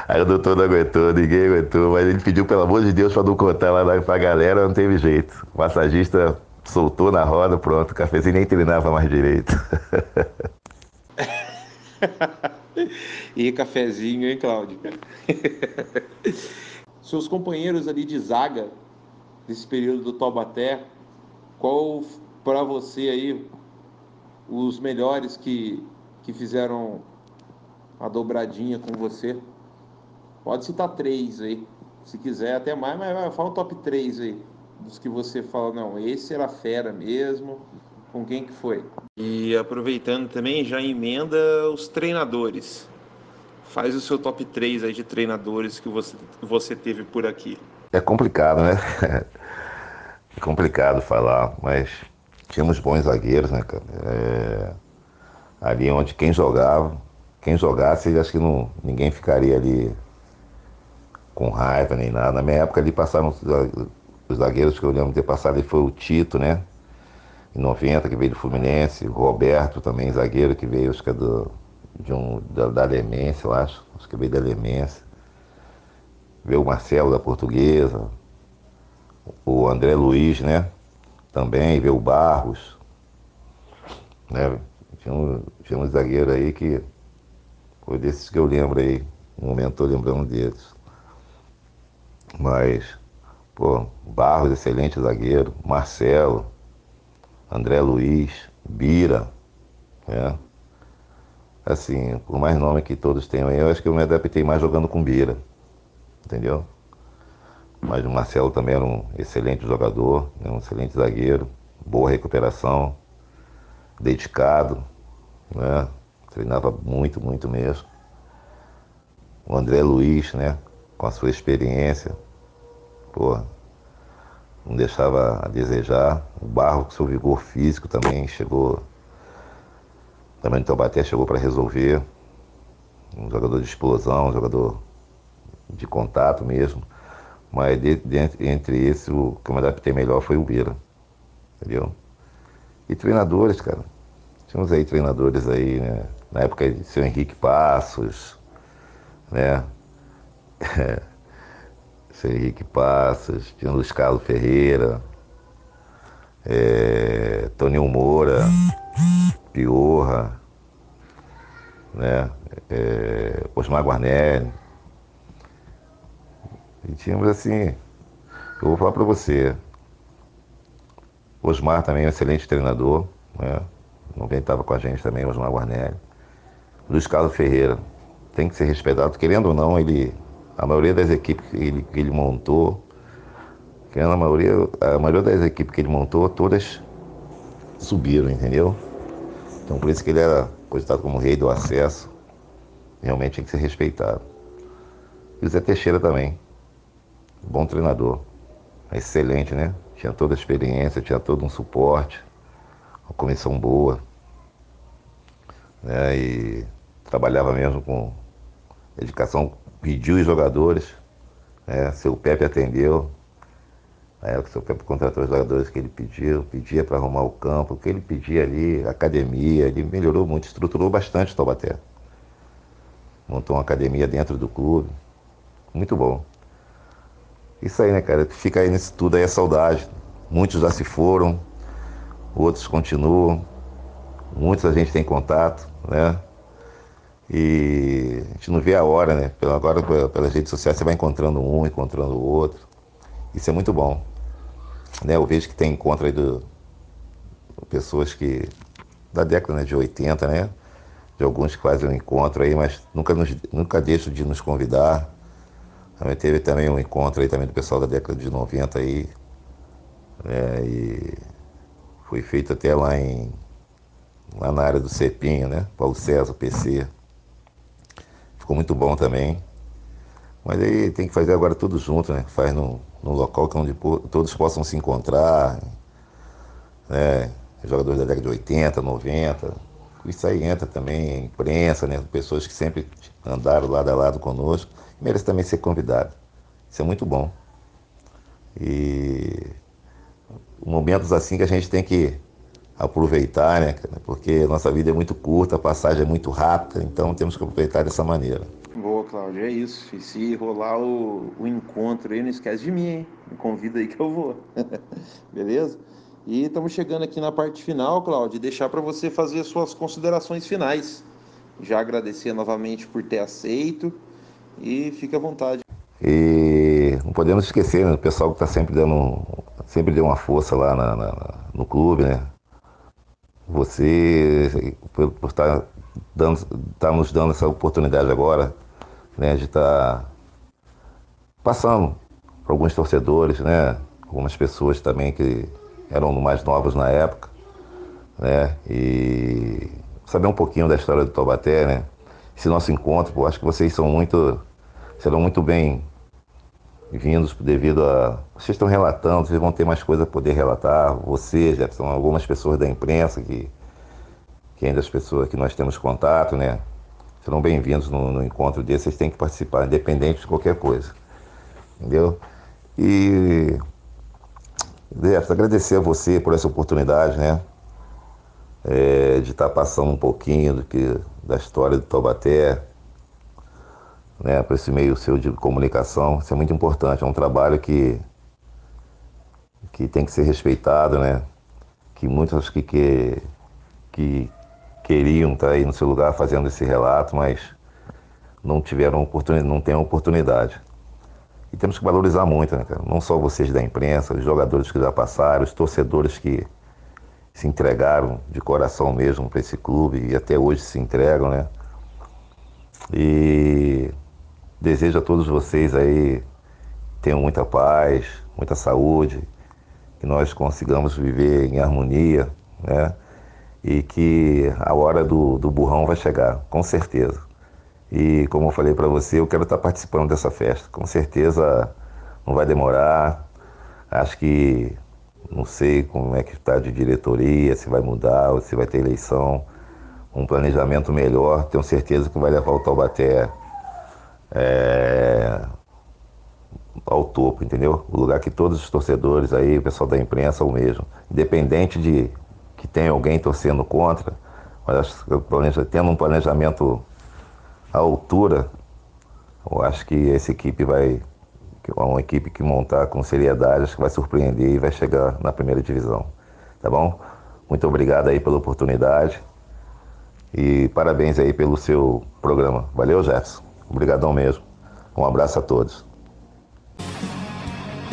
Aí o doutor não aguentou, ninguém aguentou, mas ele pediu, pelo amor de Deus, para não contar lá pra galera, não teve jeito. O massagista soltou na roda, pronto, o cafezinho nem treinava mais direito. e cafezinho, hein, Cláudio? Seus companheiros ali de zaga, nesse período do Taubaté, qual para você aí os melhores que, que fizeram a dobradinha com você? Pode citar três aí, se quiser, até mais, mas fala o top 3 aí, dos que você fala, não, esse era fera mesmo, com quem que foi? E aproveitando também, já emenda os treinadores. Faz o seu top 3 aí de treinadores que você, você teve por aqui. É complicado, né? É complicado falar, mas tínhamos bons zagueiros, né, cara? É... Ali onde quem jogava, quem jogasse, acho que não, ninguém ficaria ali com raiva nem nada. Na minha época ali passaram os zagueiros que eu lembro de ter passado ali foi o Tito, né? Em 90, que veio do Fluminense, o Roberto também, zagueiro, que veio, acho que é do, de um, da, da Lemência, eu acho, acho que veio da Lemência. Veio o Marcelo da Portuguesa, o André Luiz, né? Também, veio o Barros. Né? Tinha, um, tinha um zagueiro aí que foi desses que eu lembro aí. No momento estou lembrando deles. Mas, pô, Barros, excelente zagueiro. Marcelo, André Luiz, Bira, né? Assim, por mais nome que todos tenham aí, eu acho que eu me adaptei mais jogando com Bira, entendeu? Mas o Marcelo também era um excelente jogador, né? um excelente zagueiro, boa recuperação, dedicado, né? Treinava muito, muito mesmo. O André Luiz, né? Com a sua experiência, porra, não deixava a desejar. O Barro, com seu vigor físico também chegou. Também no Taubaté chegou para resolver. Um jogador de explosão, um jogador de contato mesmo. Mas de, de, entre esses, o que eu me adaptei melhor foi o Vira. Entendeu? E treinadores, cara. Tínhamos aí treinadores aí, né? Na época de seu Henrique Passos, né? Henrique Passos, tinha Luiz Carlos Ferreira, é, Toninho Moura, Piorra, né? É, Osmar Guarnelli. E tínhamos assim, eu vou falar para você, Osmar também é um excelente treinador, né? Alguém estava com a gente também, Osmar Guarnelli. Luiz Carlos Ferreira, tem que ser respeitado, querendo ou não, ele, a maioria das equipes que ele, que ele montou, querendo a maioria, a maioria das equipes que ele montou, todas subiram, entendeu? Então por isso que ele era cogitado como rei do acesso, realmente tem que ser respeitado. E o Zé Teixeira também, bom treinador, excelente, né? Tinha toda a experiência, tinha todo um suporte, uma comissão boa, né? E trabalhava mesmo com dedicação, pediu os jogadores, né? seu Pepe atendeu, na época seu Pepe contratou os jogadores que ele pediu, pedia para arrumar o campo, o que ele pedia ali, academia, ele melhorou muito, estruturou bastante o Taubaté. Montou uma academia dentro do clube, muito bom. Isso aí, né, cara? Fica aí nisso tudo aí a saudade. Muitos já se foram, outros continuam, muitos a gente tem contato, né? E a gente não vê a hora, né? Agora pelas redes sociais você vai encontrando um, encontrando o outro. Isso é muito bom. Né? Eu vejo que tem encontro aí de pessoas que da década né, de 80, né? De alguns que fazem um encontro aí, mas nunca, nos, nunca deixam de nos convidar também teve também um encontro aí também do pessoal da década de 90 aí. Né, e foi feito até lá em lá na área do Cepinho, né? Paulo César, PC. Ficou muito bom também. Mas aí tem que fazer agora tudo junto, né? Faz num, num local que onde todos possam se encontrar. Né? Jogadores da década de 80, 90. Isso aí entra também, imprensa, né? Pessoas que sempre andaram lado a lado conosco merece também ser convidado. Isso é muito bom. E momentos assim que a gente tem que aproveitar, né? Porque nossa vida é muito curta, a passagem é muito rápida, então temos que aproveitar dessa maneira. Boa, Cláudio, é isso. E se rolar o, o encontro aí, não esquece de mim, hein? Me convida aí que eu vou. Beleza? E estamos chegando aqui na parte final, Cláudio, deixar para você fazer suas considerações finais. Já agradecer novamente por ter aceito e fique à vontade. E não podemos esquecer, né, o pessoal que está sempre dando, sempre deu uma força lá na, na, no clube, né? Você, por, por estar tá dando, tá nos dando essa oportunidade agora, né, de estar tá passando para alguns torcedores, né? Algumas pessoas também que eram mais novas na época, né? E saber um pouquinho da história do Taubaté, né? Esse nosso encontro, pô, acho que vocês são muito serão muito bem vindos devido a. Vocês estão relatando, vocês vão ter mais coisa a poder relatar. Você, já são algumas pessoas da imprensa que, que ainda as pessoas que nós temos contato, né? Serão bem-vindos no, no, encontro desse, vocês têm que participar, independente de qualquer coisa. Entendeu? E. Jefferson, agradecer a você por essa oportunidade, né? É, de estar passando um pouquinho do que, da história do Taubaté, né, para esse meio seu de comunicação. Isso é muito importante, é um trabalho que, que tem que ser respeitado, né? Que muitos que, que, que queriam estar aí no seu lugar fazendo esse relato, mas não tiveram oportunidade, não têm oportunidade. E temos que valorizar muito, né, cara? Não só vocês da imprensa, os jogadores que já passaram, os torcedores que se entregaram de coração mesmo para esse clube e até hoje se entregam, né? E Desejo a todos vocês aí tenham muita paz, muita saúde, que nós consigamos viver em harmonia, né? E que a hora do, do burrão vai chegar, com certeza. E como eu falei para você, eu quero estar participando dessa festa. Com certeza não vai demorar. Acho que não sei como é que está de diretoria, se vai mudar se vai ter eleição. Um planejamento melhor, tenho certeza que vai levar o Taubaté é, ao topo, entendeu? O lugar que todos os torcedores aí, o pessoal da imprensa almejam. Independente de que tenha alguém torcendo contra, mas acho que tendo um planejamento à altura, eu acho que essa equipe vai. É uma equipe que montar com seriedade, acho que vai surpreender e vai chegar na primeira divisão. Tá bom? Muito obrigado aí pela oportunidade. E parabéns aí pelo seu programa. Valeu, Jefferson. Obrigadão mesmo. Um abraço a todos.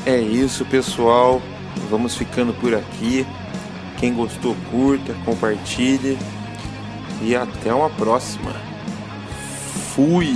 É isso, pessoal. Vamos ficando por aqui. Quem gostou, curta, compartilhe. E até uma próxima. Fui!